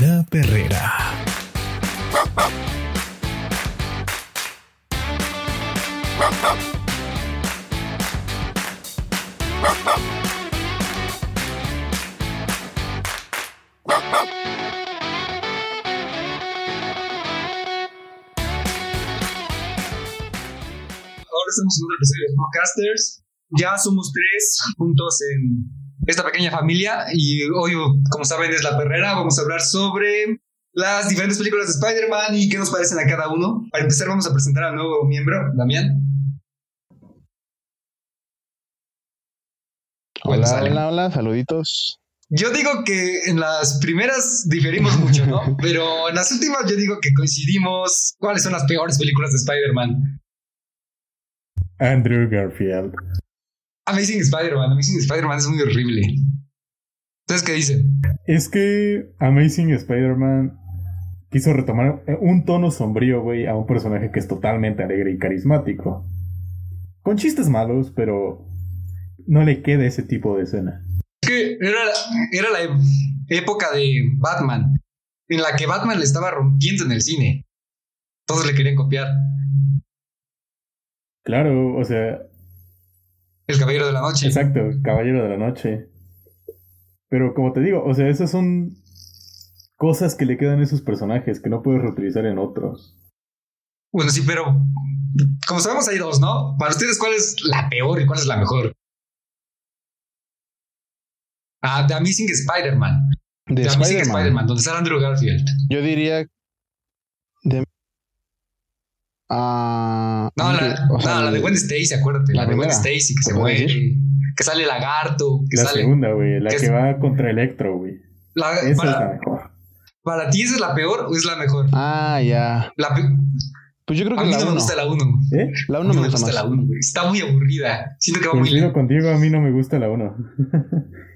La Perrera. Ahora estamos en un episodio de Podcasters. Ya somos tres juntos en esta pequeña familia y hoy, como saben, es La Perrera. Vamos a hablar sobre las diferentes películas de Spider-Man y qué nos parecen a cada uno. Para empezar, vamos a presentar al nuevo miembro, Damián. Hola, hola, hola, saluditos. Yo digo que en las primeras diferimos mucho, ¿no? Pero en las últimas yo digo que coincidimos cuáles son las peores películas de Spider-Man. Andrew Garfield. Amazing Spider-Man, Amazing Spider-Man es muy horrible. ¿Ustedes qué dicen? Es que Amazing Spider-Man quiso retomar un tono sombrío, güey, a un personaje que es totalmente alegre y carismático. Con chistes malos, pero no le queda ese tipo de escena. Es que era, era la época de Batman, en la que Batman le estaba rompiendo en el cine. Todos le querían copiar. Claro, o sea, El Caballero de la Noche. exacto, Caballero de la Noche. Pero como te digo, o sea, esas son cosas que le quedan a esos personajes que no puedes reutilizar en otros. Bueno, sí, pero como sabemos hay dos, ¿no? Para ustedes, ¿cuál es la peor y cuál es la mejor? Ah, The Amazing Spider-Man. De The Amazing Spider-Man. Donde sale Andrew Garfield. Yo diría. De... Ah, No, la, o sea, no, la de Gwen Stacy, acuérdate. La, la de Gwen Stacy, que se ¿te puedo muere. Que sale lagarto, que La sale. segunda, güey, la que que, es- va contra Electro, güey. Esa es la mejor. para ti, ¿esa es la peor o es la mejor? Ah, ya. La Pues yo creo a que mí la no me 1. gusta la 1. ¿Eh? La A 1 mí me me gusta gusta más. la 1, güey. Está muy aburrida. Siento que va muy Coincido lento. contigo, a mí no me gusta la 1.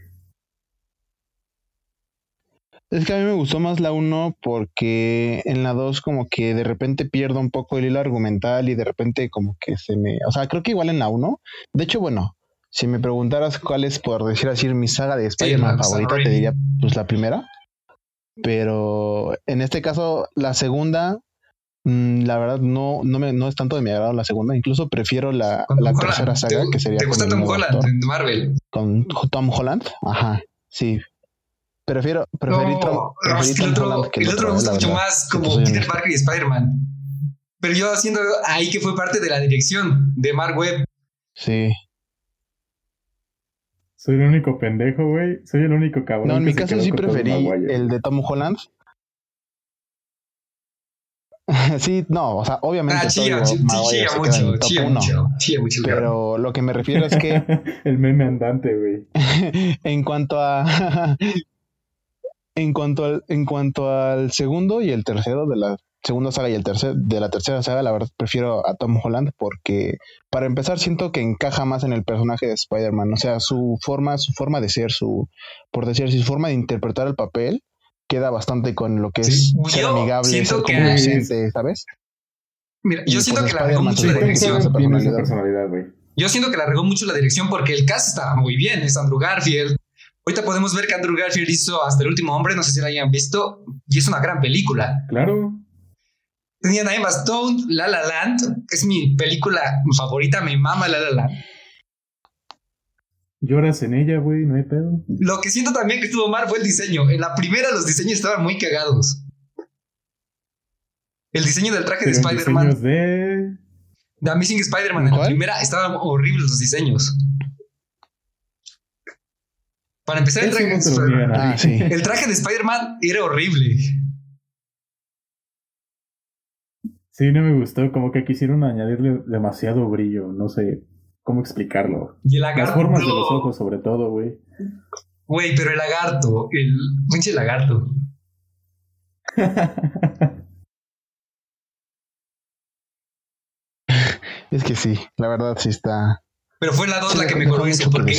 Es que a mí me gustó más la 1 porque en la 2 como que de repente pierdo un poco el hilo argumental y de repente como que se me... O sea, creo que igual en la 1. De hecho, bueno, si me preguntaras cuál es, por decir así, mi saga de Spider-Man la favorita, te diría pues la primera. Pero en este caso, la segunda, mm, la verdad no, no, me, no es tanto de mi agrado la segunda. Incluso prefiero la, la tercera saga, ¿Te, que sería ¿Te gusta Tom Holland actor. en Marvel? con Tom Holland. Ajá, sí. Prefiero, preferí No, el otro, Holland que el otro me gusta mucho más como Peter. Parker y Spider-Man. Pero yo haciendo ahí que fue parte de la dirección de Mark Webb. Sí. Soy el único pendejo, güey. Soy el único cabrón. No, en mi caso sí preferí el de Tom Holland. sí, no, o sea, obviamente Ah, se queda en mucho, uno. mucho, chilla mucho. Pero lo que me refiero es que el meme andante, güey. en cuanto a en cuanto al en cuanto al segundo y el tercero de la segunda saga y el tercer de la tercera saga, la verdad prefiero a Tom Holland porque para empezar siento que encaja más en el personaje de Spider-Man, o sea, su forma su forma de ser, su por decir así, su forma de interpretar el papel queda bastante con lo que Sí, es ser yo amigable, ser que- convincente, ¿sabes? Mira, yo y siento pues que la regó mucho la dirección. esa personalidad, güey. Yo siento que la regó mucho la dirección porque el cast estaba muy bien. Es Andrew Garfield. Ahorita podemos ver que Andrew Garfield hizo hasta El último hombre, no sé si la hayan visto, y es una gran película. Claro. Tenían a Emma Stone, La La Land, es mi película favorita, me mama La La Land. Lloras en ella, güey, no hay pedo. Lo que siento también que estuvo mal fue el diseño. En la primera los diseños estaban muy cagados. El diseño del traje de Pero Spider-Man, de... de Amazing Spider-Man, en la primera estaban horribles los diseños. Para empezar, el traje, no. Ah, sí. el traje de Spider-Man era horrible. Sí, no me gustó. Como que quisieron añadirle demasiado brillo. No sé cómo explicarlo. Y el Las lagarto. formas de los ojos, sobre todo, güey. Güey, pero el lagarto, el pinche lagarto. Es que sí, la verdad sí está Pero fue la 2 Sí, la que eso, que porque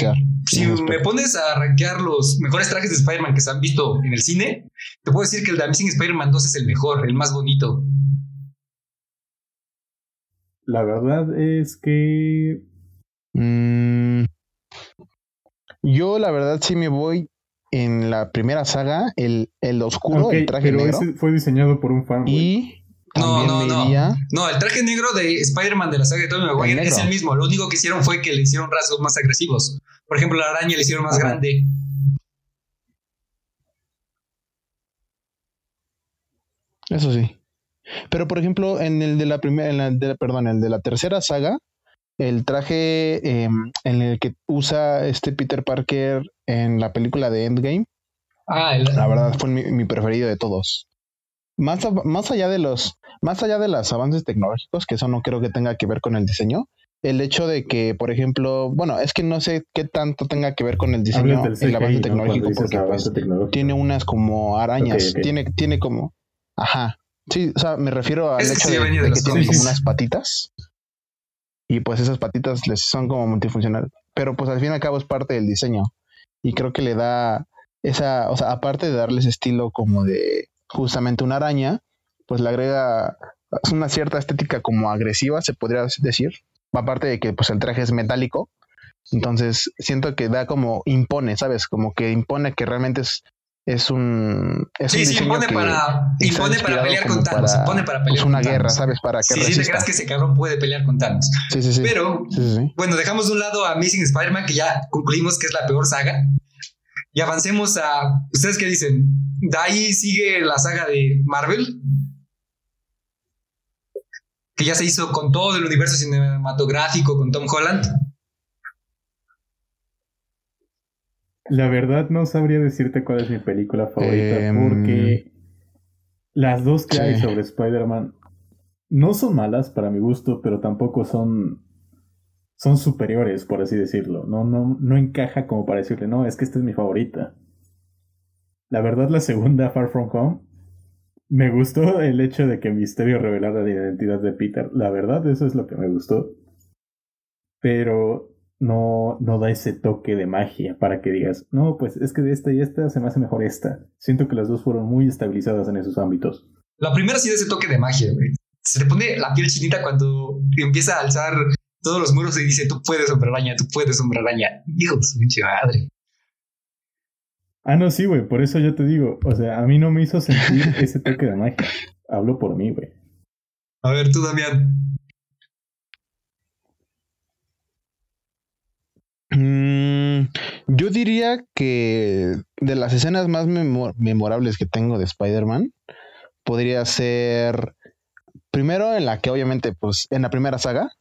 si me pones a rankear los mejores trajes de Spider-Man que se han visto en el cine, te puedo decir que el de Amazing Spider-Man 2 es el mejor, el más bonito. La verdad es que Mm, yo la verdad sí me voy en la primera saga el, el oscuro, Ok, el traje pero negro. ese fue diseñado por un fan, güey. Y No, no, no. iría- No, el traje negro de Spider-Man de la saga de Tobey Maguire es el mismo. Lo único que hicieron fue que le hicieron rasgos más agresivos. Por ejemplo, la araña le hicieron más Ajá. grande. Eso sí. Pero por ejemplo, en el de la primera, en la de, perdón, el de la tercera saga, el traje eh, en el que usa este Peter Parker en la película de Endgame, Ah, el- la verdad fue mi, mi preferido de todos. Más, más allá de los, más allá de los avances tecnológicos, que eso no creo que tenga que ver con el diseño, el hecho de que, por ejemplo, bueno, es que no sé qué tanto tenga que ver con el diseño, del el avance CGI, pues, avance tecnológico. tiene unas como arañas, tiene, tiene como, ajá, sí, o sea, me refiero al Es hecho de, de de que tiene como unas patitas y pues esas patitas les son como multifuncional, pero pues al fin y al cabo es parte del diseño y creo que le da esa, o sea, aparte de darle ese estilo como de justamente una araña, pues le agrega una cierta estética como agresiva, se podría decir, aparte de que pues el traje es metálico, entonces siento que da como impone, ¿sabes? Como que impone que realmente es, es un... Es sí, un sí, impone que para, impone para inspirado pelear con Thanos. para, impone para pues, pelear una con guerra, Thanos. ¿sabes? Para que Sí, sí, te resista. creas que ese cabrón puede pelear con Thanos. Sí, sí, sí. Pero, Sí, sí, sí. bueno, dejamos de un lado a Amazing Spider-Man, que ya concluimos que es la peor saga. Y avancemos a. ¿Ustedes qué dicen? ¿De ahí sigue la saga de Marvel? Que ya se hizo con todo el universo cinematográfico, con Tom Holland. La verdad no sabría decirte cuál es mi película favorita Em, porque las dos que sí. hay sobre Spider-Man no son malas para mi gusto, pero tampoco son son superiores, por así decirlo. No, no, no encaja como para decirle, no, es que esta es mi favorita. La verdad, la segunda, Far From Home, me gustó el hecho de que Misterio revelara la identidad de Peter. La verdad, eso es lo que me gustó. Pero no, no da ese toque de magia para que digas, no, pues es que de esta y esta se me hace mejor esta. Siento que las dos fueron muy estabilizadas en esos ámbitos. La primera sí da ese toque de magia, güey. Se le pone la piel chinita cuando empieza a alzar todos los muros y dice, tú puedes, hombre araña, tú puedes, hombre araña. Hijo de su pinche madre. Ah, no, sí, güey, por eso yo te digo, o sea, a mí no me hizo sentir ese toque de magia. Hablo por mí, güey. A ver, tú, Damián. Mm, yo diría que de las escenas más memo- memorables que tengo de Spider-Man, podría ser primero en la que obviamente, pues, en la primera saga,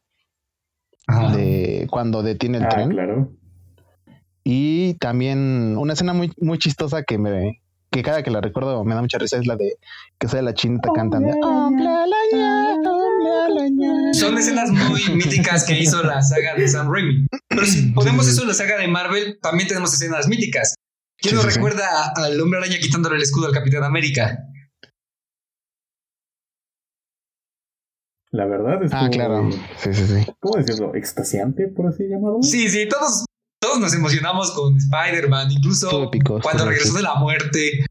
de cuando detiene el Ah, tren. claro. Y también una escena muy, muy chistosa que me que cada que la recuerdo me da mucha risa es la de que sale la chinita cantando. "Hombre araña, hombre araña". Son escenas muy míticas que hizo la saga de Sam Raimi. Pero si ponemos eso en la saga de Marvel, también tenemos escenas míticas. ¿Quién Sí, nos sí, recuerda al hombre araña quitándole el escudo al Capitán América? La verdad es Ah, claro. Sí, sí, sí. ¿Cómo decirlo? ¿Extasiante, por así llamarlo? Sí, sí, todos, todos nos emocionamos con Spider-Man, incluso épico, cuando regresó de la muerte.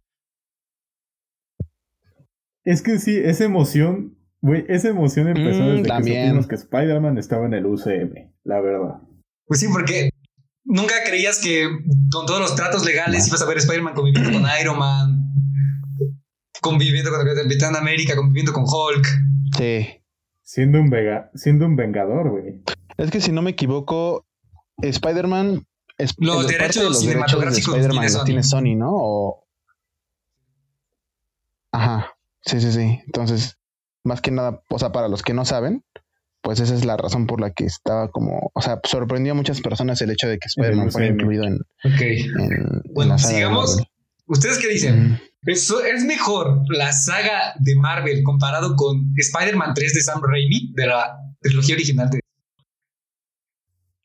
Es que sí, esa emoción, güey, esa emoción empezó Mm, desde también. que que Spider-Man estaba en el UCM, la verdad. Pues sí, porque nunca creías que con todos los tratos legales ibas a ver Spider-Man conviviendo con Iron Man, conviviendo con el Capitán América, conviviendo con Hulk. Sí. Siendo un, vega, siendo un vengador, güey. Es que si no me equivoco, Spider-Man es Los derechos de los derechos de cinematográficos Spider-Man tiene los tiene Sony, ¿no? O... Ajá. Sí, sí, sí. Entonces, más que nada, o sea, para los que no saben, pues esa es la razón por la que estaba como, o sea, sorprendió a muchas personas el hecho de que Spider-Man fuera incluido en, Ok. en, en Bueno, de sigamos. ¿Ustedes qué dicen? Mm. ¿Es, ¿Es mejor la saga de Marvel comparado con Spider-Man 3 de Sam Raimi, de la trilogía original de...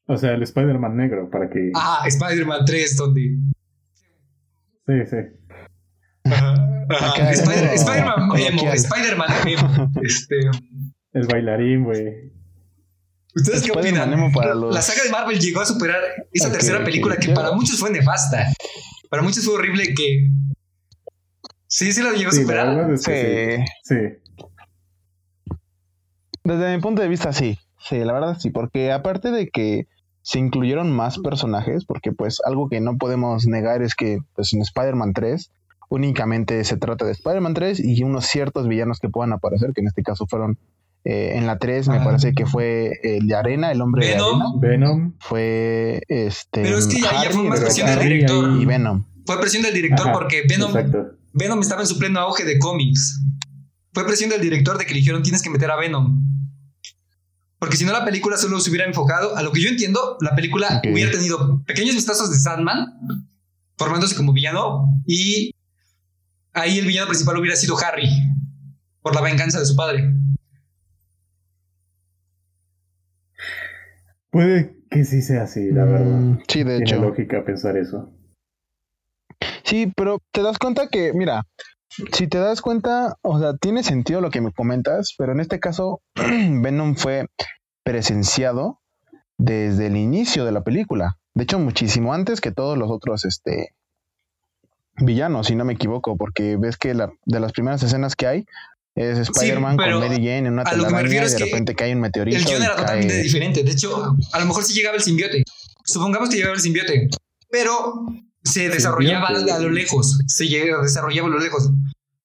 O sea, el Spider-Man negro, para que... Ah, Spider-Man 3, donde... Sí, sí. Ajá, Spider- Spider-Man emo. Spider-Man emo. Este, El bailarín, güey. ¿Ustedes qué opinan? emo para los- La saga de Marvel llegó a superar esa tercera película que para muchos fue nefasta. Para muchos fue horrible que... Sí, sí la llegó a superar. Sí. que sí. Sí. Desde mi punto de vista, sí. Sí, la verdad sí, porque aparte de que se incluyeron más personajes, porque pues algo que no podemos negar es que pues en Spider-Man 3 únicamente se trata de Spider-Man 3 y unos ciertos villanos que puedan aparecer, que en este caso fueron eh, en la 3 me Ah. parece que fue el de arena, el hombre Venom. de arena. Venom. Fue este Pero es que ya, ya fue más presión del director. y Venom. Fue presión del director Ajá, porque Venom, Exacto. Venom estaba en su pleno auge de cómics. Fue presión del director de que le dijeron tienes que meter a Venom. Porque si no la película solo se hubiera enfocado, a lo que yo entiendo, la película hubiera tenido pequeños vistazos de Sandman, formándose como villano, y ahí el villano principal hubiera sido Harry, por la venganza de su padre. Puede que sí sea así, la verdad. Mm, Sí, de Tiene hecho. lógica pensar eso. Sí, pero te das cuenta que, mira, si te das cuenta, o sea, tiene sentido lo que me comentas, pero en este caso, Venom fue presenciado desde el inicio de la película. De hecho, muchísimo antes que todos los otros, este, villanos, si no me equivoco, porque ves que la, de las primeras escenas que hay es Spider-Man con Mary Jane en una telaraña y de que repente cae un meteorito. El guion era totalmente cae- diferente. De hecho, a lo mejor sí llegaba el simbiote. Supongamos que llegaba el simbiote, pero se desarrollaba a lo lejos. Se desarrollaba a lo lejos.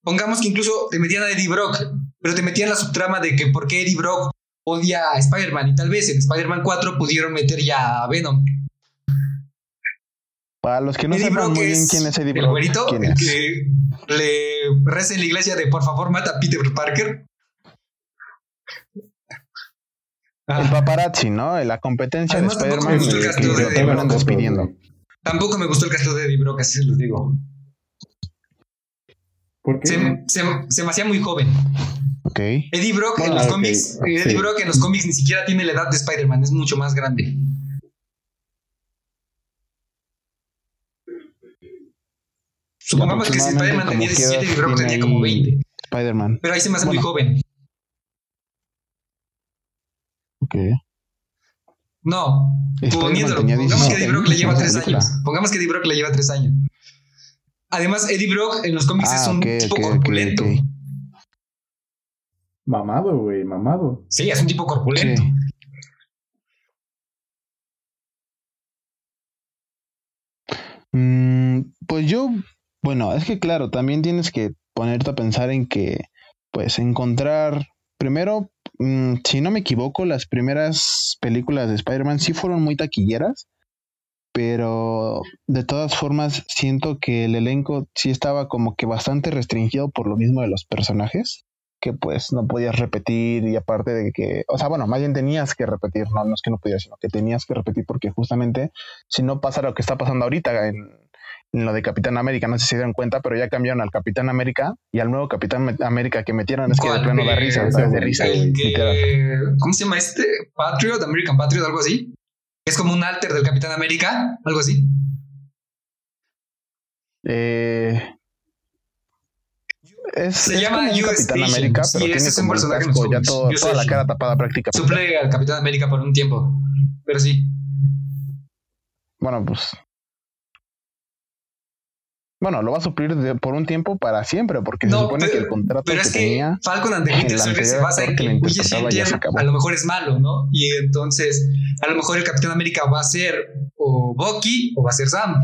Pongamos que incluso te metían a Eddie Brock, pero te metían la subtrama de que por qué Eddie Brock odia a Spider-Man y tal vez en Spider-Man 4 pudieron meter ya a Venom. Para los que no Eddie sepan Brock muy bien quién es Eddie el Brock, güerito ¿quién el es? que le reza en la iglesia de por favor mata a Peter Parker. El paparazzi, ¿no? La competencia Además, de tampoco Spider-Man el lo terminan despidiendo. Tampoco me gustó el caso de Eddie Brock, así se los digo. ¿Por qué? Se, se, se me hacía muy joven. Ok. Eddie Brock en los cómics, Eddie sí. Brock en los cómics ni siquiera tiene la edad de Spider-Man, es mucho más grande. Supongamos que si Spider-Man tenía 17 y Brock tenía como 20. Spider-Man. Pero ahí se me hace Bueno. muy joven. Ok. No, poniéndolo. Pongamos que 17 Eddie Brock le lleva en la 3 película. años. Pongamos que Eddie Brock le lleva 3 años. Además, Eddie Brock en los cómics Ah, es un ok, tipo corpulento. Mamado, güey, mamado. Sí, es un tipo corpulento. Mm, pues yo, bueno, es que claro, también tienes que ponerte a pensar en que, pues, encontrar, primero, mm, si no me equivoco, las primeras películas de Spider-Man sí fueron muy taquilleras, pero de todas formas siento que el elenco sí estaba como que bastante restringido por lo mismo de los personajes que pues no podías repetir y aparte de que, o sea, bueno, más bien tenías que repetir, no, no es que no podías, sino que tenías que repetir porque justamente si no pasa lo que está pasando ahorita en, en lo de Capitán América, no sé si se dieron cuenta, pero ya cambiaron al Capitán América y al nuevo Capitán América que metieron es que de plano da risa. De risa, El que, ¿Cómo se llama este? Patriot, American Patriot, algo así. Es como un alter del Capitán América, algo así. Eh, es, Se es llama US Capitán Agent. América, pero tiene es un personaje casco ya todo, la cara tapada prácticamente. Suple al Capitán América por un tiempo. Pero sí. Bueno, pues. Bueno, lo va a suplir de- por un tiempo para siempre, porque se supone pero- que el contrato Pero que es que tenía. Falcon and the Winter Soldier se basa en que ya se acabó. a lo mejor es malo, ¿no? Y entonces, a lo mejor el Capitán América va a ser o Bucky o va a ser Sam.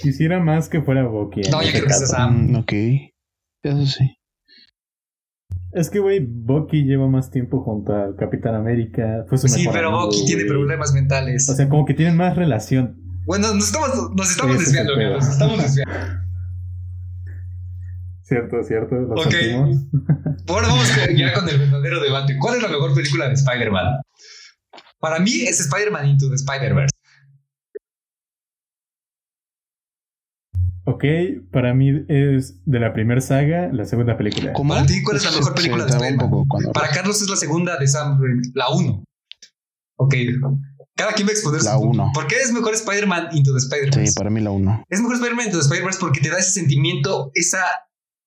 Quisiera más que fuera Bucky. No, yo quiero que sea caso. Sam. Mm, ok. Eso sí. Es que, güey, Bucky lleva más tiempo junto al Capitán América. Fue su Sí, mejor pero amigo, Bucky tiene güey. problemas mentales. O sea, como que tienen más relación. bueno, nos estamos, nos estamos Ese desviando, pedo. nos estamos desviando. Cierto, cierto. Lo Ok. sentimos. Ahora vamos ya con el verdadero debate. ¿Cuál es la mejor película de Spider-Man? Para mí es Spider-Man Into the Spider-Verse. Ok, para mí es de la primera saga la segunda película. ¿Cómo? Para ti, ¿cuál es la mejor película de Spider-Man? cuando- Para Carlos es la segunda de Sam Raimi, la 1. Ok. Cada quien va a exponer La su punto. uno. ¿Por qué es mejor Spider-Man Into the Spider-Verse? Sí, para mí la uno. Es mejor Spider-Man Into the Spider-Verse porque te da ese sentimiento, esa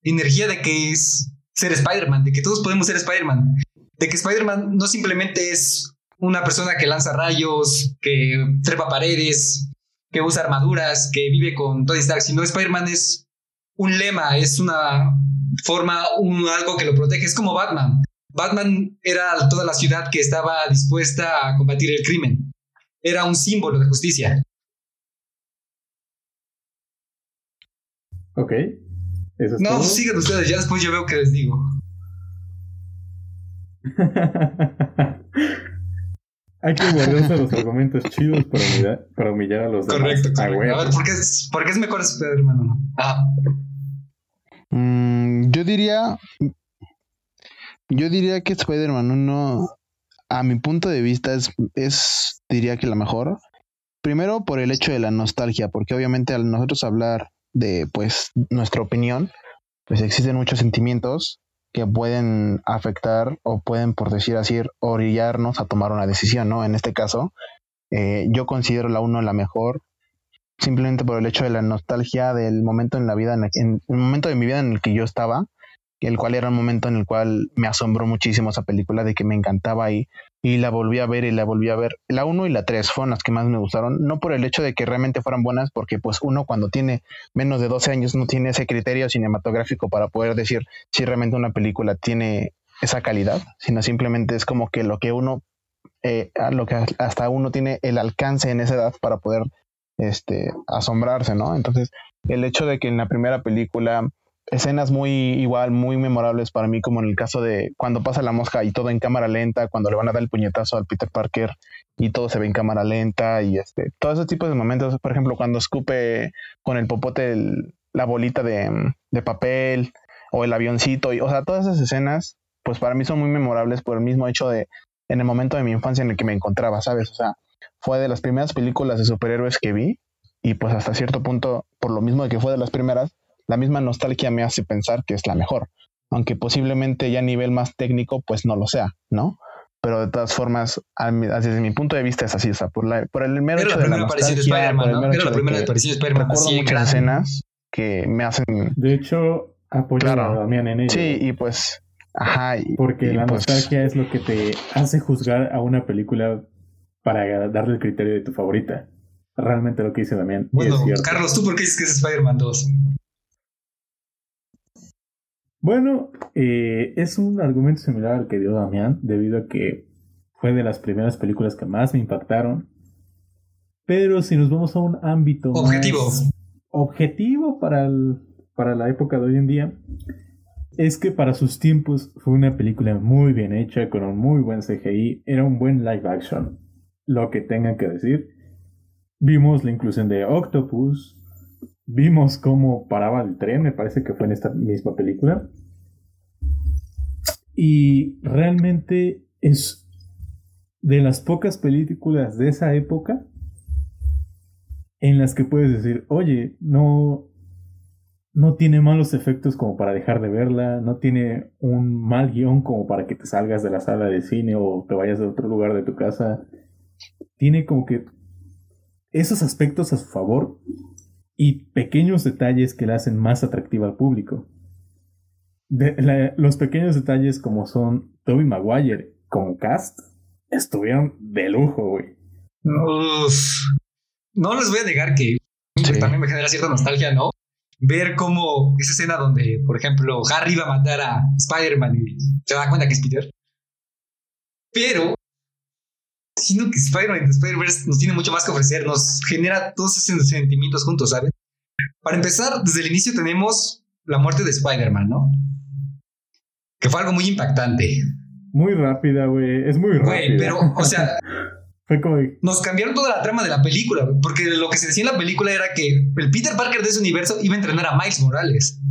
energía de que es ser Spider-Man, de que todos podemos ser Spider-Man. De que Spider-Man no simplemente es una persona que lanza rayos, que trepa paredes, que usa armaduras, que vive con Tony Stark, sino Spider-Man es un lema, es una forma, un, algo que lo protege. Es como Batman. Batman era toda la ciudad que estaba dispuesta a combatir el crimen. Era un símbolo de justicia. Ok. ¿Eso es No, todo? sigan ustedes, ya después yo veo que les digo. Hay que guardarse los argumentos chidos para humillar, para humillar a los demás. Correcto, Ah, correcto. A ver, ¿por qué es, por qué es mejor Spider-Man? Ah, Mm, yo diría. Yo diría que Spider-Man 1, a mi punto de vista, es, es, diría que la mejor. Primero por el hecho de la nostalgia, porque obviamente al nosotros hablar de pues nuestra opinión, pues existen muchos sentimientos que pueden afectar o pueden, por decir así, orillarnos a tomar una decisión, ¿no? En este caso, eh, yo considero la 1 la mejor simplemente por el hecho de la nostalgia del momento en la vida, en, el- en el momento de mi vida en el que yo estaba, el cual era un momento en el cual me asombró muchísimo esa película, de que me encantaba y, y la volví a ver y la volví a ver. La 1 y la 3 fueron las que más me gustaron, no por el hecho de que realmente fueran buenas, porque pues uno cuando tiene menos de 12 años no tiene ese criterio cinematográfico para poder decir si realmente una película tiene esa calidad, sino simplemente es como que lo que uno, eh, lo que hasta uno tiene el alcance en esa edad para poder este, asombrarse, ¿no? Entonces, el hecho de que en la primera película escenas muy igual, muy memorables para mí, como en el caso de cuando pasa la mosca y todo en cámara lenta, cuando le van a dar el puñetazo al Peter Parker y todo se ve en cámara lenta y este, todo ese tipo de momentos, por ejemplo, cuando escupe con el popote la bolita de, de papel o el avioncito, y, o sea, todas esas escenas, pues para mí son muy memorables por el mismo hecho de en el momento de mi infancia en el que me encontraba, ¿sabes? O sea, fue de las primeras películas de superhéroes que vi y pues hasta cierto punto, por lo mismo de que fue de las primeras, la misma nostalgia me hace pensar que es la mejor, aunque posiblemente ya a nivel más técnico pues no lo sea, ¿no? Pero de todas formas, mi- desde mi punto de vista es así, o sea, por, la, por el mero era hecho la de la primera aparición de nostalgia, Spider-Man, por el ¿no? mero Era hecho la de primera que aparición de Spider-Man. recuerdo así muchas grande. escenas que me hacen... De hecho, apoyo Claro. a Damián en ello. Sí, y pues... Ajá, y, Porque y, la pues, nostalgia es lo que te hace juzgar a una película para darle el criterio de tu favorita. Realmente lo que dice Damián. Bueno. Carlos, ¿tú por qué dices que es Spider-Man 2? Bueno, eh, es un argumento similar al que dio Damián, debido a que fue de las primeras películas que más me impactaron. Pero si nos vamos a un ámbito más Objetivo. objetivo para, el- para la época de hoy en día, es que para sus tiempos fue una película muy bien hecha, con un muy buen CGI, era un buen live action, lo que tengan que decir. Vimos la inclusión de Octopus, vimos cómo paraba el tren, me parece que fue en esta misma película. Y realmente es de las pocas películas de esa época en las que puedes decir, oye, no, no tiene malos efectos como para dejar de verla, no tiene un mal guion como para que te salgas de la sala de cine o te vayas a otro lugar de tu casa. Tiene como que esos aspectos a su favor y pequeños detalles que la hacen más atractiva al público. De- la- los pequeños detalles como son Toby Maguire como cast estuvieron de lujo, güey. No les voy a negar que Sí. también me genera cierta nostalgia, ¿no? Ver cómo esa escena donde, por ejemplo, Harry va a matar a Spider-Man y se da cuenta que es Peter. Pero, siento que Spider-Man y Spider-Verse nos tiene mucho más que ofrecer, nos genera todos esos sentimientos juntos, ¿sabes? Para empezar, desde el inicio tenemos la muerte de Spider-Man, ¿no? Que fue algo muy impactante. Muy rápida, güey. Es muy rápida. Güey, pero, o sea, Fue como nos cambiaron toda la trama de la película, güey, porque lo que se decía en la película era que el Peter Parker de ese universo iba a entrenar a Miles Morales.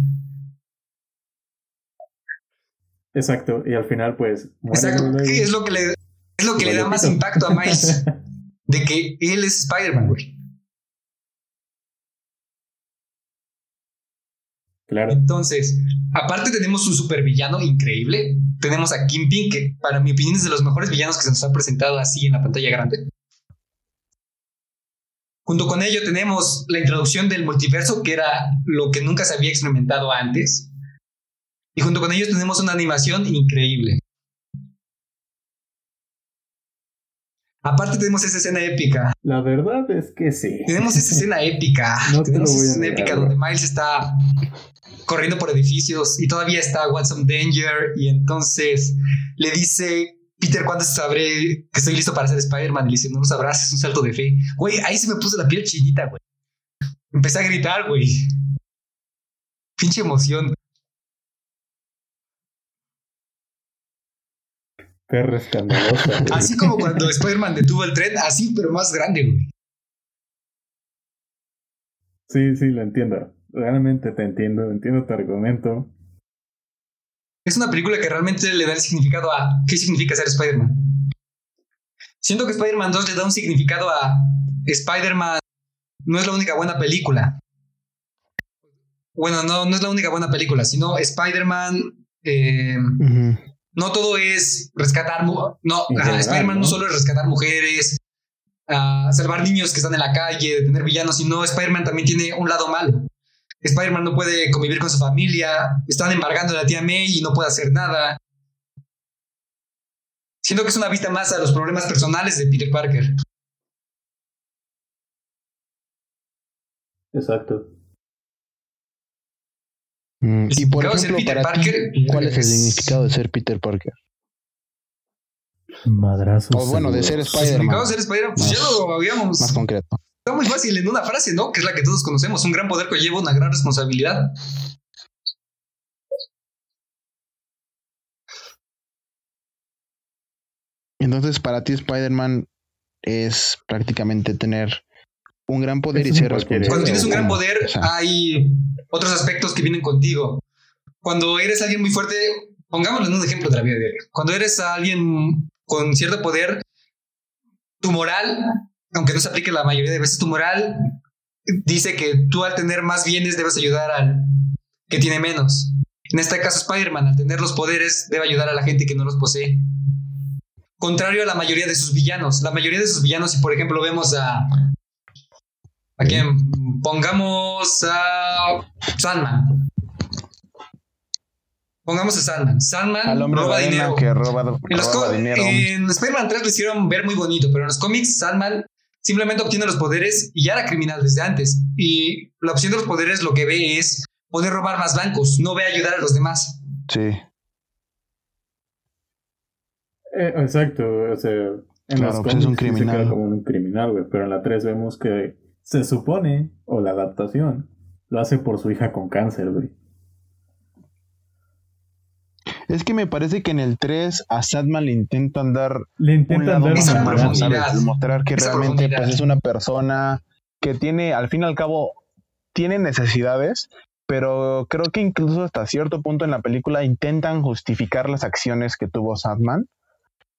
Exacto, y al final, pues. Exacto. ¿Qué es lo que le, es lo que le da más impacto a Miles? De que él es Spider-Man, güey. Claro. Entonces, aparte tenemos un supervillano increíble. Tenemos a Kingpin, que para mi opinión es de los mejores villanos que se nos ha presentado así en la pantalla grande. Junto con ello tenemos la introducción del multiverso, que era lo que nunca se había experimentado antes. Y junto con ello tenemos una animación increíble. Aparte tenemos esa escena épica. La verdad es que sí. Tenemos esa escena épica. No te tenemos lo voy a esa escena épica bro. donde Miles está corriendo por edificios y todavía está What's Some Danger y entonces le dice Peter, ¿cuándo sabré que estoy listo para ser Spider-Man? Y le dice, no lo sabrás, es un salto de fe. Güey, ahí se me puso la piel chinita, güey. Empecé a gritar, güey. Pinche emoción. Perra escandalosa. Así como cuando Spider-Man detuvo el tren, así, pero más grande, güey. Sí, sí, lo entiendo. Realmente te entiendo, entiendo tu argumento. Es una película que realmente le da el significado a qué significa ser Spider-Man. Siento que Spider-Man 2 le da un significado a Spider-Man. No es la única buena película. Bueno, no, no es la única buena película, sino Spider-Man. eh. No todo es rescatar. mu- No, ajá, Spider-Man no ¿no? solo es rescatar mujeres, ah, salvar niños que están en la calle, detener villanos, sino Spider-Man también tiene un lado malo. Spider-Man no puede convivir con su familia, están embargando a la tía May y no puede hacer nada. Siento que es una vista más a los problemas personales de Peter Parker. Exacto. Mm, Y por ejemplo, Peter para ti, ¿cuál es el significado de ser Peter Parker? Madrazos. O bueno, de ser Spider-Man, significado de ser Spider-Man, pues ya Más- lo habíamos. más concreto. Está muy fácil en una frase, ¿no? Que es la que todos conocemos. Un gran poder conlleva una gran responsabilidad. Entonces, para ti Spider-Man es prácticamente tener un gran poder Es y ser responsable. Cuando tienes un gran poder, o sea, hay otros aspectos que vienen contigo. Cuando eres alguien muy fuerte, pongámoslo en un ejemplo de la vida diaria. Cuando eres alguien con cierto poder, tu moral, aunque no se aplique la mayoría de veces, tu moral dice que tú al tener más bienes debes ayudar al que tiene menos. En este caso, Spider-Man, al tener los poderes, debe ayudar a la gente que no los posee. Contrario a la mayoría de sus villanos. La mayoría de sus villanos, si por ejemplo vemos a ¿A quién? Pongamos a Sandman. Pongamos a Sandman. Sandman al hombre roba dinero. que roba, En, los dinero. en Spider-Man 3 lo hicieron ver muy bonito, pero en los cómics Sandman simplemente obtiene los poderes y ya era criminal desde antes. Y la opción de los poderes lo que ve es poder robar más bancos, no ve ayudar a los demás. Sí. Eh, exacto, o sea, en Claro, los pues es un cómics sí se criminal. queda como un criminal, güey, pero en la 3 vemos que se supone, o la adaptación, lo hace por su hija con cáncer, güey. Es que me parece que en el 3 a Sandman le intentan dar Le un intentan lado dar humano, profundidad. ¿sabes? Mostrar que realmente pues, es una persona que tiene, al fin y al cabo, tiene necesidades, pero creo que incluso hasta cierto punto en la película intentan justificar las acciones que tuvo Sandman.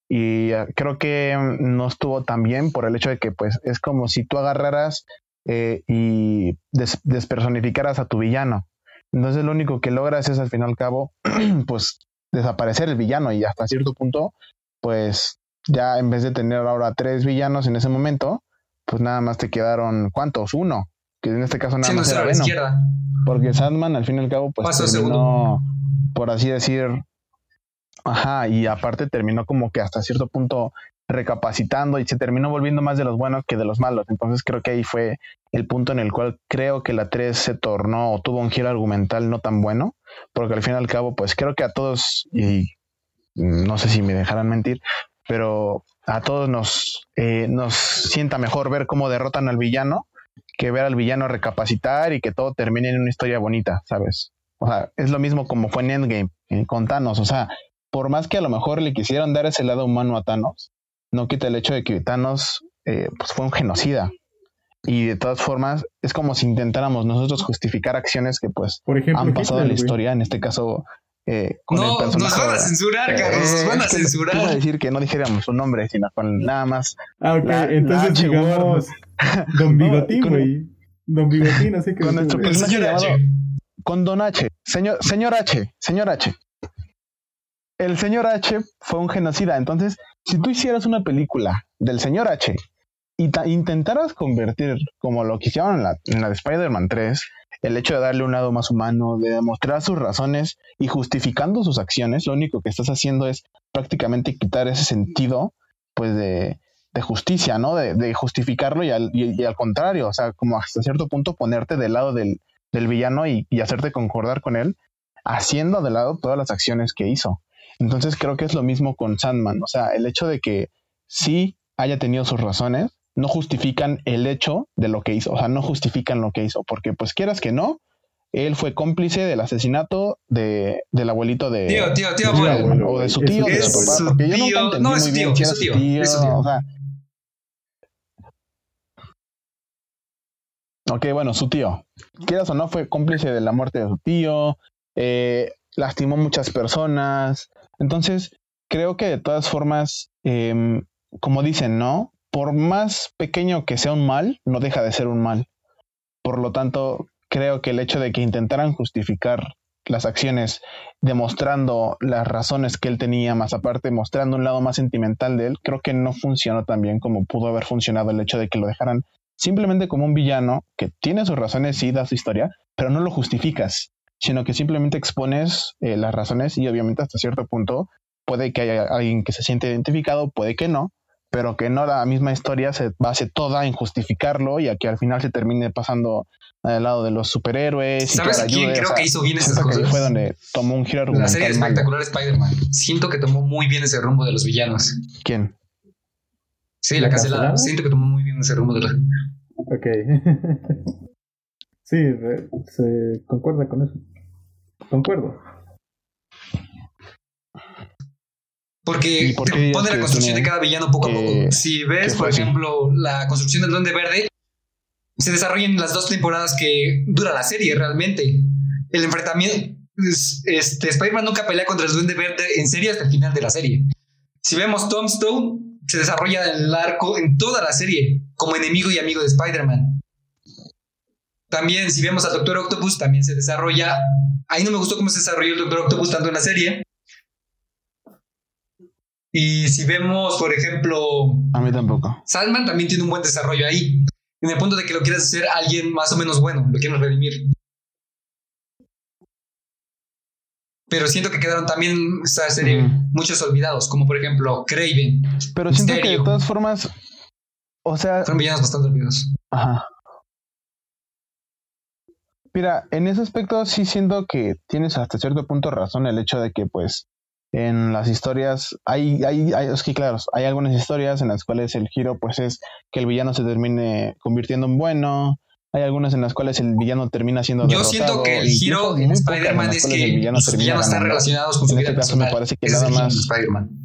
Y eh, creo que mm, no estuvo tan bien por el hecho de que pues es como si tú agarraras eh, y des- despersonificaras a tu villano. Entonces lo único que logras es al fin y al cabo pues desaparecer el villano y hasta cierto punto pues ya en vez de tener ahora tres villanos en ese momento, pues nada más te quedaron, ¿cuántos? Uno, que en este caso nada Siendo más cero era Venom, izquierda. porque Sandman al fin y al cabo pues terminó, por así decir, ajá, y aparte terminó como que hasta cierto punto recapacitando y se terminó volviendo más de los buenos que de los malos, entonces creo que ahí fue el punto en el cual creo que la 3 se tornó o tuvo un giro argumental no tan bueno, porque al fin y al cabo pues creo que a todos, y no sé si me dejarán mentir, pero a todos nos, eh, nos sienta mejor ver cómo derrotan al villano que ver al villano recapacitar y que todo termine en una historia bonita, ¿sabes? O sea, es lo mismo como fue en Endgame, eh, con Thanos. O sea, por más que a lo mejor le quisieran dar ese lado humano a Thanos, no quita el hecho de que Thanos eh, pues fue un genocida. Y de todas formas, es como si intentáramos nosotros justificar acciones que pues Por ejemplo, han pasado en la historia, en este caso eh, con el No, nos personaje. van a censurar, Eh, Carlos. Nos van a censurar. decir que no dijéramos su nombre, sino con nada más Ah, ok, La- entonces la digamos Don Bigotín, güey. Don Bigotín, así que... con nuestro El personaje H. llamado- con Don H. Señor, señor H. Señor H. El señor H fue un genocida. Entonces, si tú hicieras una película del señor H y ta- intentaras convertir, como lo que hicieron en la, en la de Spider-Man 3, el hecho de darle un lado más humano, de demostrar sus razones y justificando sus acciones, lo único que estás haciendo es prácticamente quitar ese sentido, pues, de, de justicia, ¿no? De, de justificarlo y al, y- y al contrario, o sea, como hasta cierto punto ponerte del lado del, del villano y, y hacerte concordar con él, haciendo de lado todas las acciones que hizo. Entonces creo que es lo mismo con Sandman. O sea, el hecho de que sí haya tenido sus razones, no justifican el hecho de lo que hizo. O sea, no justifican lo que hizo. Porque pues quieras que no, él fue cómplice del asesinato de, del abuelito de... Tío, tío, tío, de abuelo. o de su tío, de Es su papá. su Porque yo tío. nunca No, es muy bien tío, es tío, tío. es su tío. O sea... Ok, bueno, su tío. Quieras o no, fue cómplice de la muerte de su tío. eh, lastimó muchas personas. Entonces, creo que de todas formas, em, como dicen, ¿no? Por más pequeño que sea un mal, no deja de ser un mal. Por lo tanto, creo que el hecho de que intentaran justificar las acciones demostrando las razones que él tenía, más aparte mostrando un lado más sentimental de él, creo que no funcionó tan bien como pudo haber funcionado el hecho de que lo dejaran simplemente como un villano que tiene sus razones, sí, da su historia, pero no lo justificas, sino que simplemente expones eh, las razones y obviamente hasta cierto punto puede que haya alguien que se siente identificado, puede que no, pero que no la misma historia se base toda en justificarlo y a que al final se termine pasando al lado de los superhéroes. y ¿Sabes a quién ayude, creo o sea, que hizo bien esas que cosas? fue donde tomó un giro La argumental serie malo. espectacular Spider-Man. Siento que tomó muy bien ese rumbo de los villanos. ¿Quién? Sí, la ¿La cancelada. cancelada? Siento que tomó muy bien ese rumbo de la... Ok. sí, re- se concuerda con eso. Concuerdo. Porque ¿Y por te pone la construcción de cada villano poco a poco. Si ves, por así? ejemplo, la construcción del Duende Verde, se desarrolla en las dos temporadas que dura la serie realmente. El enfrentamiento. es- Este, Spider-Man nunca pelea contra el Duende Verde en serie hasta el final de la serie. Si vemos Tombstone, se desarrolla el arco en toda la serie como enemigo y amigo de Spider-Man. También, si vemos al Doctor Octopus, también se desarrolla. Ahí no me gustó cómo se desarrolló el Doctor Octopus tanto en la serie. Y si vemos, por ejemplo, A mí tampoco. Salman también tiene un buen desarrollo ahí. En el punto de que lo quieres hacer alguien más o menos bueno, lo quieres redimir. Pero siento que quedaron también esa serie Ujú. muchos olvidados, como por ejemplo Craven. Pero siento que de todas formas, o sea, Fueron villanos bastante olvidados. Ajá. Mira, en ese aspecto sí siento que tienes hasta cierto punto razón el hecho de que pues en las historias hay, hay, hay es que claro, hay algunas historias en las cuales el giro pues es que el villano se termine convirtiendo en bueno, hay algunas en las cuales el villano termina siendo Yo derrotado, siento que el giro en Spider-Man es que el villano los villanos están relacionados con su En vida este caso me personal. parece que Ese es nada el giro de más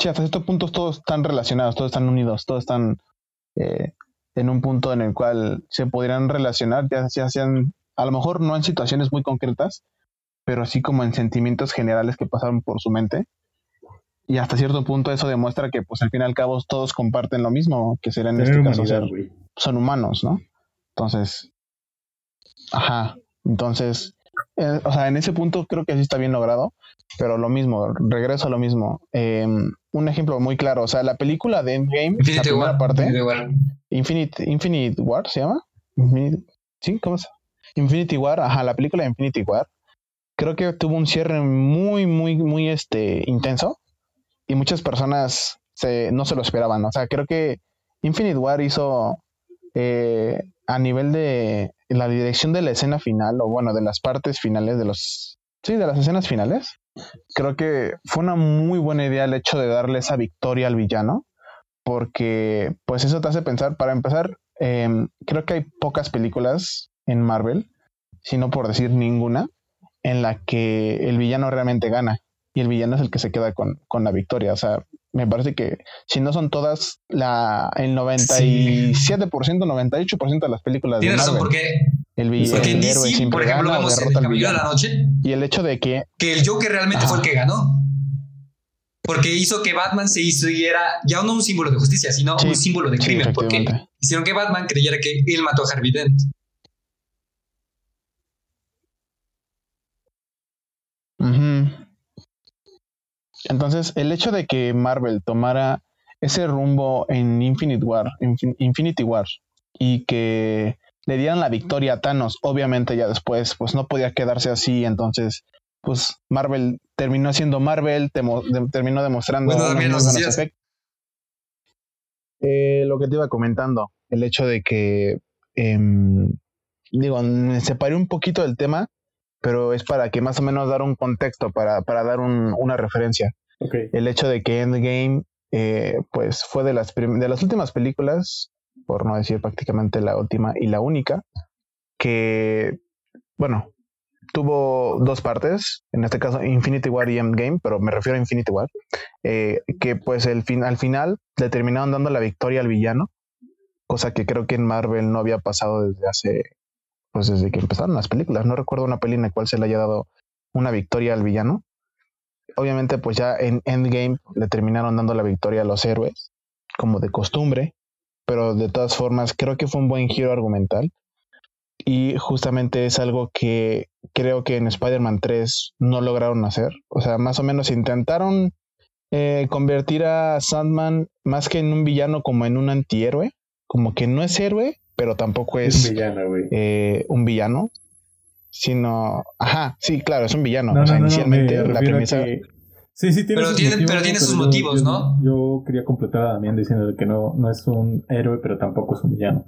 Sí, hasta ciertos puntos todos están relacionados, todos están unidos, todos están eh, en un punto en el cual se podrían relacionar, ya, ya sean, a lo mejor no en situaciones muy concretas, pero sí como en sentimientos generales que pasaron por su mente. Y hasta cierto punto eso demuestra que, pues al fin y al cabo, todos comparten lo mismo, que será en Tener este caso ser son humanos, ¿no? Entonces, ajá, entonces, eh, o sea, en ese punto creo que sí está bien logrado, pero lo mismo, regreso a lo mismo. Eh, un ejemplo muy claro, o sea, la película de Endgame, la Infinity primera War. parte, Infinity War. Infinite, Infinite War, ¿se llama? Infinite- ¿Sí? ¿Cómo se Infinity War, ajá, la película de Infinity War, creo que tuvo un cierre muy, muy, muy este, intenso y muchas personas se, no se lo esperaban. O sea, creo que Infinite War hizo eh, a nivel de la dirección de la escena final, o bueno, de las partes finales de los. Sí, de las escenas finales. Creo que fue una muy buena idea el hecho de darle esa victoria al villano, porque pues eso te hace pensar, para empezar, em, creo que hay pocas películas en Marvel, si no por decir ninguna, en la que el villano realmente gana y el villano es el que se queda con, con la victoria. O sea, me parece que si no son todas, la, el 97%, 98% de las películas de Tienes razón, Marvel, porque, el, porque en el héroe DC, siempre por ejemplo, gana vemos en El Caballero de la. Noche Y el hecho de que que el Joker realmente Ajá. fue el que ganó. Porque hizo que Batman se hiciera ya no un símbolo de justicia, sino Sí, un símbolo de sí, crimen. porque hicieron que Batman creyera que él mató a Harvey Dent. Entonces, el hecho de que Marvel tomara ese rumbo en Infinite War, Infin- Infinity War, y que le dieran la victoria a Thanos, obviamente ya después, pues no podía quedarse así, entonces, pues Marvel terminó siendo Marvel, temo- de- terminó demostrando Bueno, unos efectos. eh, lo que te iba comentando, el hecho de que, em, digo, me separé un poquito del tema, pero es para que más o menos dar un contexto, para, para dar un, una referencia. El hecho de que Endgame, eh, pues fue de las, de las últimas películas, por no decir prácticamente la última y la única, que, bueno, tuvo dos partes, en este caso Infinity War y Endgame, pero me refiero a Infinity War, eh, que pues el fin, al final le terminaron dando la victoria al villano, cosa que creo que en Marvel no había pasado desde hace, pues desde que empezaron las películas. No recuerdo una peli en la cual se le haya dado una victoria al villano. Obviamente, pues ya en Endgame le terminaron dando la victoria a los héroes, como de costumbre, pero de todas formas creo que fue un buen giro argumental. Y justamente es algo que creo que en Spider-Man 3 no lograron hacer. O sea, más o menos intentaron eh, convertir a Sandman más que en un villano como en un antihéroe. Como que no es héroe, pero tampoco Es eh, un villano. Sino, ajá, sí, claro, es un villano. No, o sea, no, no, no, inicialmente me la premisa. que- Sí, sí, tiene Pero sus tiene- motivos. pero tiene sus yo- motivos, yo- ¿no? Yo quería completar a Damián diciendo que no, no es un héroe, pero tampoco es un villano.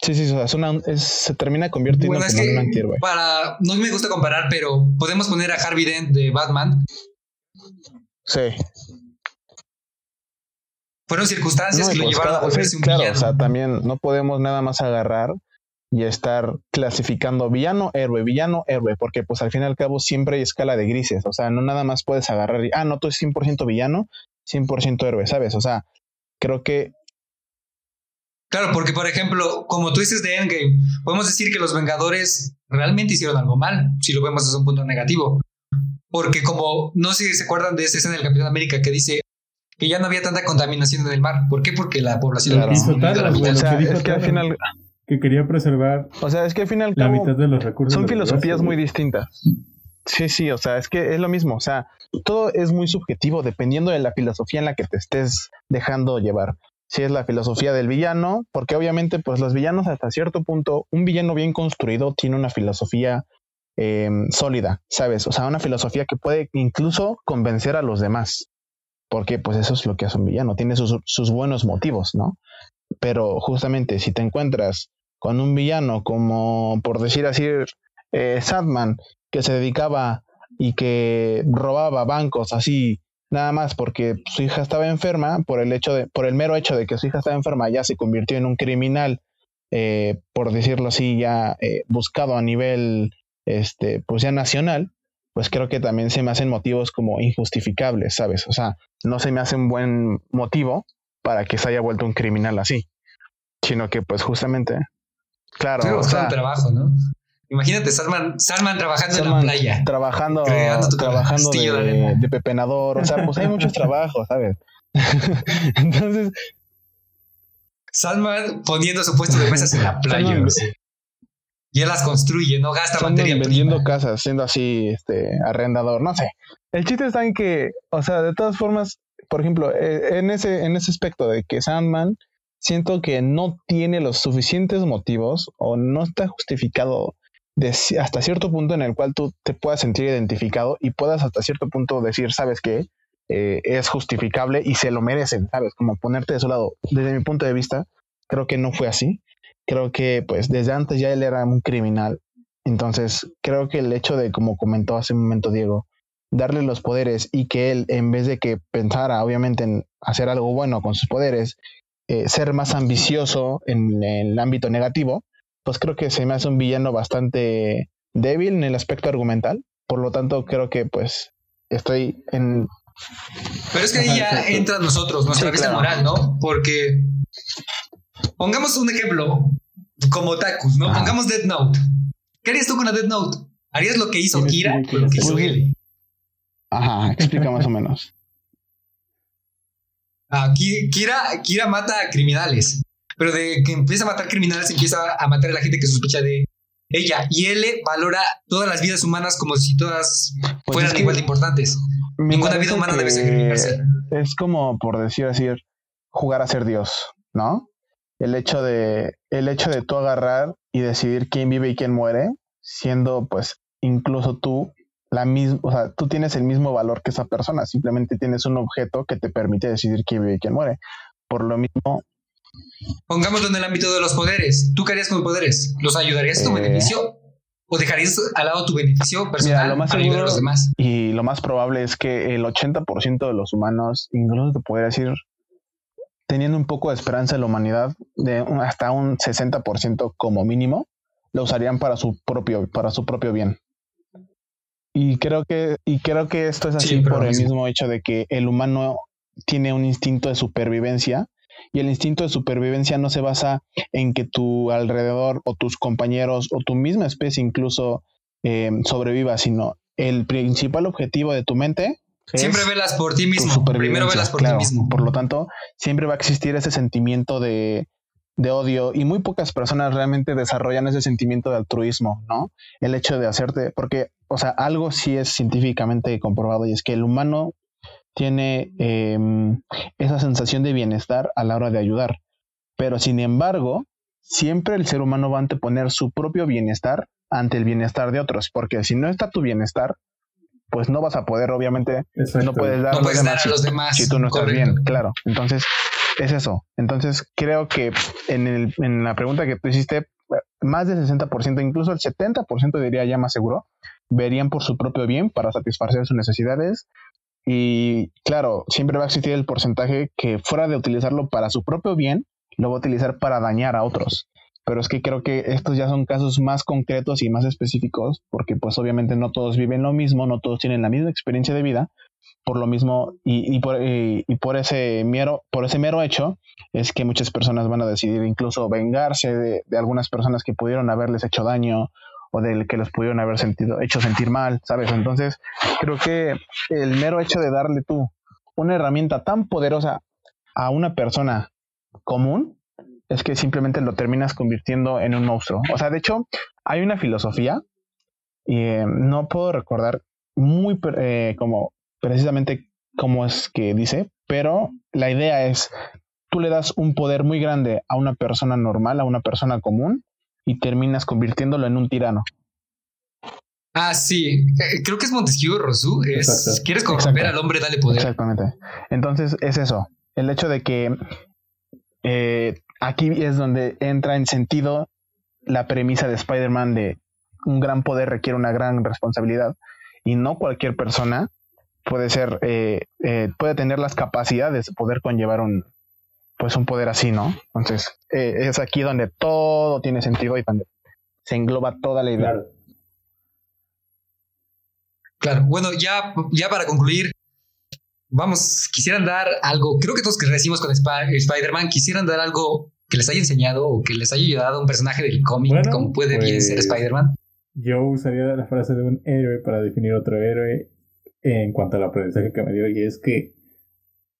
Sí, sí, o sea, es una- es- se termina convirtiendo Bueno, es como en un antihéroe. para. No me gusta comparar, pero podemos poner a Harvey Dent de Batman. Sí. Fueron circunstancias No, que lo pues, llevaron a claro, volverse sí, un claro, villano. o sea, también no podemos nada más agarrar y estar clasificando villano, héroe, villano, héroe, porque pues al fin y al cabo siempre hay escala de grises, o sea, no nada más puedes agarrar y, ah, no, tú eres 100% villano, 100% héroe, ¿sabes? O sea, creo que, Claro, porque por ejemplo, como tú dices de Endgame, podemos decir que los Vengadores realmente hicieron algo mal, si lo vemos desde un punto negativo. Porque como, no sé si se acuerdan de esa escena del Capitán América que dice que ya no había tanta contaminación en el mar. ¿Por qué? Porque la población Claro. la o lo sea, que dijo es que al Thanos. final, Que quería preservar o sea, es que al fin y al la mitad de los recursos. son filosofías muy distintas. Sí, sí, o sea, es que es lo mismo, o sea, todo es muy subjetivo dependiendo de la filosofía en la que te estés dejando llevar. Si es la filosofía del villano, porque obviamente pues los villanos hasta cierto punto, un villano bien construido tiene una filosofía eh, sólida, ¿sabes? O sea, una filosofía que puede incluso convencer a los demás, porque pues eso es lo que hace un villano, tiene sus, sus buenos motivos, ¿no? Pero justamente si te encuentras con un villano como, por decir así, eh, Sandman, que se dedicaba y que robaba bancos así nada más porque su hija estaba enferma por el hecho de por el mero hecho de que su hija estaba enferma ya se convirtió en un criminal eh, por decirlo así ya eh, buscado a nivel este pues ya nacional pues creo que también se me hacen motivos como injustificables sabes o sea no se me hace un buen motivo para que se haya vuelto un criminal así sino que pues justamente claro Estoy o trabajo, ¿no? Imagínate, Salman, Salman trabajando en Salman la playa. trabajando, Creando tu trabajando castillo de de, pepenador, o sea, pues hay muchos trabajos, ¿sabes? Entonces, Salman poniendo su puesto de mesas en la playa. Salman-. Y él las construye, no gasta están materia vendiendo prima. casas, siendo así, este, arrendador, no sé. El chiste está en que, o sea, de todas formas, por ejemplo, eh, en ese, en ese aspecto de que Sandman, siento que no tiene los suficientes motivos o no está justificado hasta cierto punto en el cual tú te puedas sentir identificado y puedas hasta cierto punto decir, ¿sabes qué? Eh, es justificable y se lo merecen, ¿sabes? Como ponerte de su lado. Desde mi punto de vista, creo que no fue así. Creo que pues desde antes ya él era un criminal. Entonces, creo que el hecho de, como comentó hace un momento Diego, darle los poderes y que él, en vez de que pensara obviamente en hacer algo bueno con sus poderes, eh, ser más ambicioso en el ámbito negativo, pues creo que se me hace un villano bastante débil en el aspecto argumental. Por lo tanto, creo que pues estoy en... Pero es que ahí ya exacto. entra nosotros, nuestra Sí, claro. moral, ¿no? Porque pongamos un ejemplo como Takus, ¿no? Pongamos Dead Note. ¿Qué harías tú con la Dead Note? ¿Harías lo que hizo Kira lo que hizo él? Ajá, explica más o menos. Ah, Ki- Kira, Kira mata a criminales, pero de que empieza a matar criminales empieza a matar a la gente que sospecha de ella. Y él valora todas las vidas humanas como si todas Pues fueran es igual de importantes. Ninguna vida humana debe sacrificarse. Es como, por decir así, jugar a ser Dios, ¿no? El hecho de, el hecho de tú agarrar y decidir quién vive y quién muere, siendo pues incluso tú la misma, o sea, tú tienes el mismo valor que esa persona, simplemente tienes un objeto que te permite decidir quién vive y quién muere. Por lo mismo. Pongámoslo en el ámbito de los poderes. ¿Tú qué harías con poderes? ¿Los ayudarías a tu Eh, beneficio? ¿O dejarías al lado tu beneficio personal Mira, lo más para ayudar a los demás? Y lo más probable es que el 80% de los humanos, incluso te podría decir, teniendo un poco de esperanza en la humanidad, de un- hasta un 60% como mínimo, lo usarían para su propio, para su propio bien. Y creo que, y creo que esto es así Sí, por el mismo. mismo hecho de que el humano tiene un instinto de supervivencia y el instinto de supervivencia no se basa en que tu alrededor o tus compañeros o tu misma especie incluso eh, sobreviva, sino el principal objetivo de tu mente Siempre velas por ti mismo. Primero velas por claro. ti mismo. Por lo tanto, siempre va a existir ese sentimiento de, de odio y muy pocas personas realmente desarrollan ese sentimiento de altruismo, ¿no? El hecho de hacerte, porque, o sea, algo sí es científicamente comprobado y es que el humano tiene em, esa sensación de bienestar a la hora de ayudar. Pero sin embargo, siempre el ser humano va a anteponer su propio bienestar ante el bienestar de otros, porque si no está tu bienestar, pues no vas a poder, obviamente, Exacto. no puedes dar, No puedes dar a si- los demás. si tú no estás Correcto. bien, claro. Entonces, es eso. Entonces, creo que en, el, en la pregunta que tú hiciste, más del 60%, incluso el 70% diría ya más seguro, verían por su propio bien para satisfacer sus necesidades. Y claro, siempre va a existir el porcentaje que fuera de utilizarlo para su propio bien, lo va a utilizar para dañar a otros. Pero es que creo que estos ya son casos más concretos y más específicos, porque pues obviamente no todos viven lo mismo, no todos tienen la misma experiencia de vida, por lo mismo y, por, ese mero por ese mero hecho es que muchas personas van a decidir incluso vengarse de, algunas personas que pudieron haberles hecho daño o del que los pudieron haber sentido hecho sentir mal sabes entonces creo que el mero hecho de darle tú una herramienta tan poderosa a una persona común es que simplemente lo terminas convirtiendo en un monstruo. O sea de hecho hay una filosofía y eh, no puedo recordar muy eh, como precisamente cómo es que dice, pero la idea es, tú le das un poder muy grande a una persona normal, a una persona común, y terminas convirtiéndolo en un tirano. Ah, sí. Eh, creo que es Montesquieu, Rosu. Es, Exacto. ¿Quieres corromper Exacto. al hombre? Dale poder. Exactamente. Entonces es eso, el hecho de que eh, aquí es donde entra en sentido la premisa de Spider-Man de un gran poder requiere una gran responsabilidad y no cualquier persona puede ser, eh, eh, puede tener las capacidades de poder conllevar un, pues un poder así, ¿no? Entonces eh, es aquí donde todo tiene sentido y donde se engloba toda la idea. Claro. Claro. Bueno, ya, ya para concluir, vamos, quisieran dar algo. Creo que todos que recibimos con Sp- Spider-Man quisieran dar algo que les haya enseñado o que les haya ayudado a un personaje del cómic, Bueno, como puede bien ser pues- Spider-Man. Yo usaría la frase de un héroe para definir otro héroe en cuanto al aprendizaje que me dio, y es que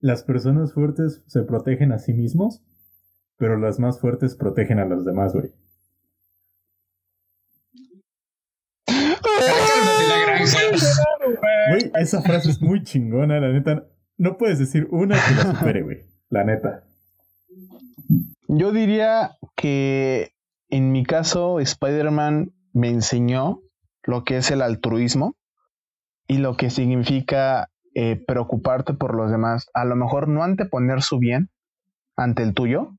las personas fuertes se protegen a sí mismos, pero las más fuertes protegen a los demás, güey. Güey, esa frase es muy chingona, la neta. No puedes decir una que la supere, güey. La neta. Yo diría que en mi caso Spider-Man me enseñó lo que es el altruismo y lo que significa eh, preocuparte por los demás. A lo mejor no anteponer su bien ante el tuyo,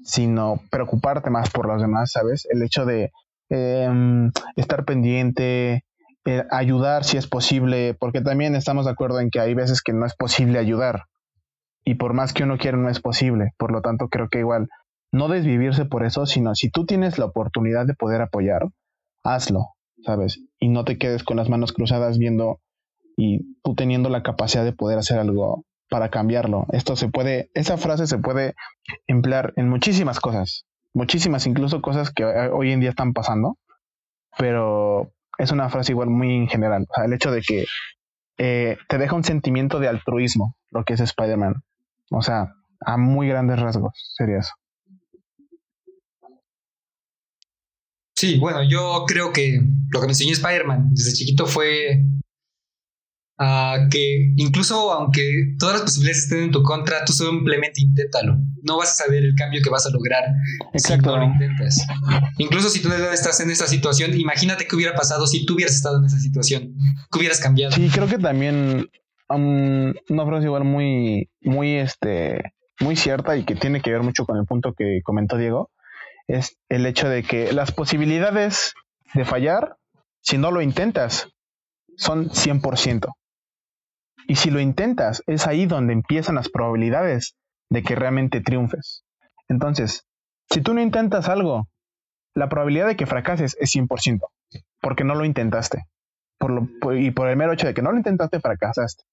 sino preocuparte más por los demás, ¿sabes? El hecho de em, estar pendiente, eh, ayudar si es posible, porque también estamos de acuerdo en que hay veces que no es posible ayudar. Y por más que uno quiera, no es posible. Por lo tanto, creo que igual no desvivirse por eso, sino si tú tienes la oportunidad de poder apoyar, hazlo, ¿sabes? Y no te quedes con las manos cruzadas viendo y tú teniendo la capacidad de poder hacer algo para cambiarlo. Esto se puede, esa frase se puede emplear en muchísimas cosas, muchísimas, incluso cosas que hoy en día están pasando, pero es una frase igual muy en general. El hecho de que eh, te deja un sentimiento de altruismo, lo que es Spider-Man. O sea, a muy grandes rasgos sería eso. Sí, bueno, yo creo que lo que me enseñó Spider-Man desde chiquito fue a que incluso aunque todas las posibilidades estén en tu contra, tú simplemente inténtalo. No vas a saber el cambio que vas a lograr Exacto. si no lo intentas. Incluso si tú estás en esa situación, imagínate qué hubiera pasado si tú hubieras estado en esa situación, qué hubieras cambiado. Sí, creo que también um, una frase igual muy, muy, este, muy cierta y que tiene que ver mucho con el punto que comentó Diego, es el hecho de que las posibilidades de fallar, si no lo intentas, son 100%. Y si lo intentas, es ahí donde empiezan las probabilidades de que realmente triunfes. Entonces, si tú no intentas algo, la probabilidad de que fracases es 100%, porque no lo intentaste. Y por el mero hecho de que no lo intentaste, fracasaste.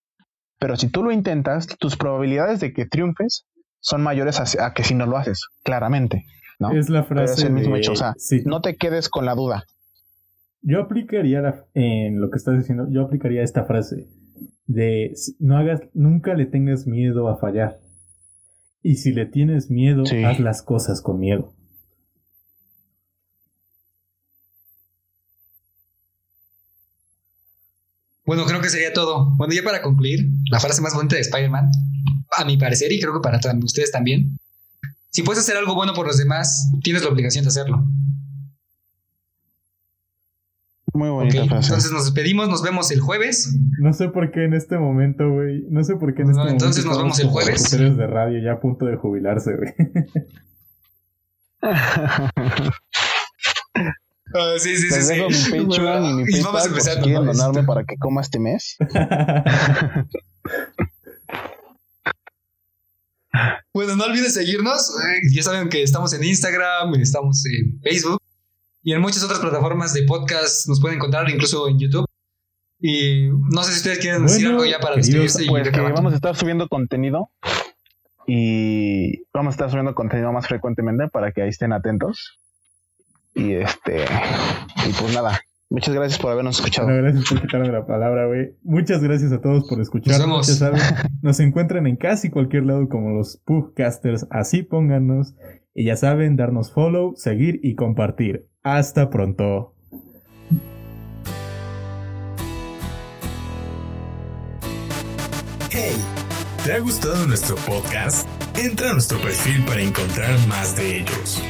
Pero si tú lo intentas, tus probabilidades de que triunfes son mayores a que si no lo haces, claramente. ¿No? Es la es frase el mismo de- hecho, o sea, sí. no te quedes con la duda. Yo aplicaría la- en lo que estás diciendo, yo aplicaría esta frase de no hagas, nunca le tengas miedo a fallar. Y si le tienes miedo, Sí. haz las cosas con miedo. Bueno, creo que sería todo. Bueno, ya para concluir, la frase más bonita de Spider-Man, a mi parecer, y creo que para ustedes también, si puedes hacer algo bueno por los demás, tienes la obligación de hacerlo. Muy bonita frase. entonces nos despedimos, nos vemos el jueves. No sé por qué en este momento, güey. No sé por qué en No, este momento. entonces nos vemos el jueves. de radio ya a punto de jubilarse, güey. Ah, sí, sí, sí. Les sí. dejo mi Patreon y mi Y vamos si empezando, quieren ¿no? donarme Este, para que coma este mes. Bueno, no olviden seguirnos. eh, Ya saben que estamos en Instagram, estamos en Facebook y en muchas otras plataformas de podcast nos pueden encontrar, incluso en YouTube. Y no sé si ustedes quieren decir algo ya para despedirse. y Pues que vamos a estar subiendo contenido y vamos a estar subiendo contenido más frecuentemente para que ahí estén atentos. Y este, y pues nada, muchas gracias por habernos escuchado. Bueno, gracias por quitarme la palabra, güey. Muchas gracias a todos por escucharnos. Nos vemos. Ya saben, nos encuentran en casi cualquier lado como los Pugcasters. Así pónganos. Y ya saben, darnos follow, seguir y compartir. Hasta pronto. Hey, ¿te ha gustado nuestro podcast? Entra a nuestro perfil para encontrar más de ellos.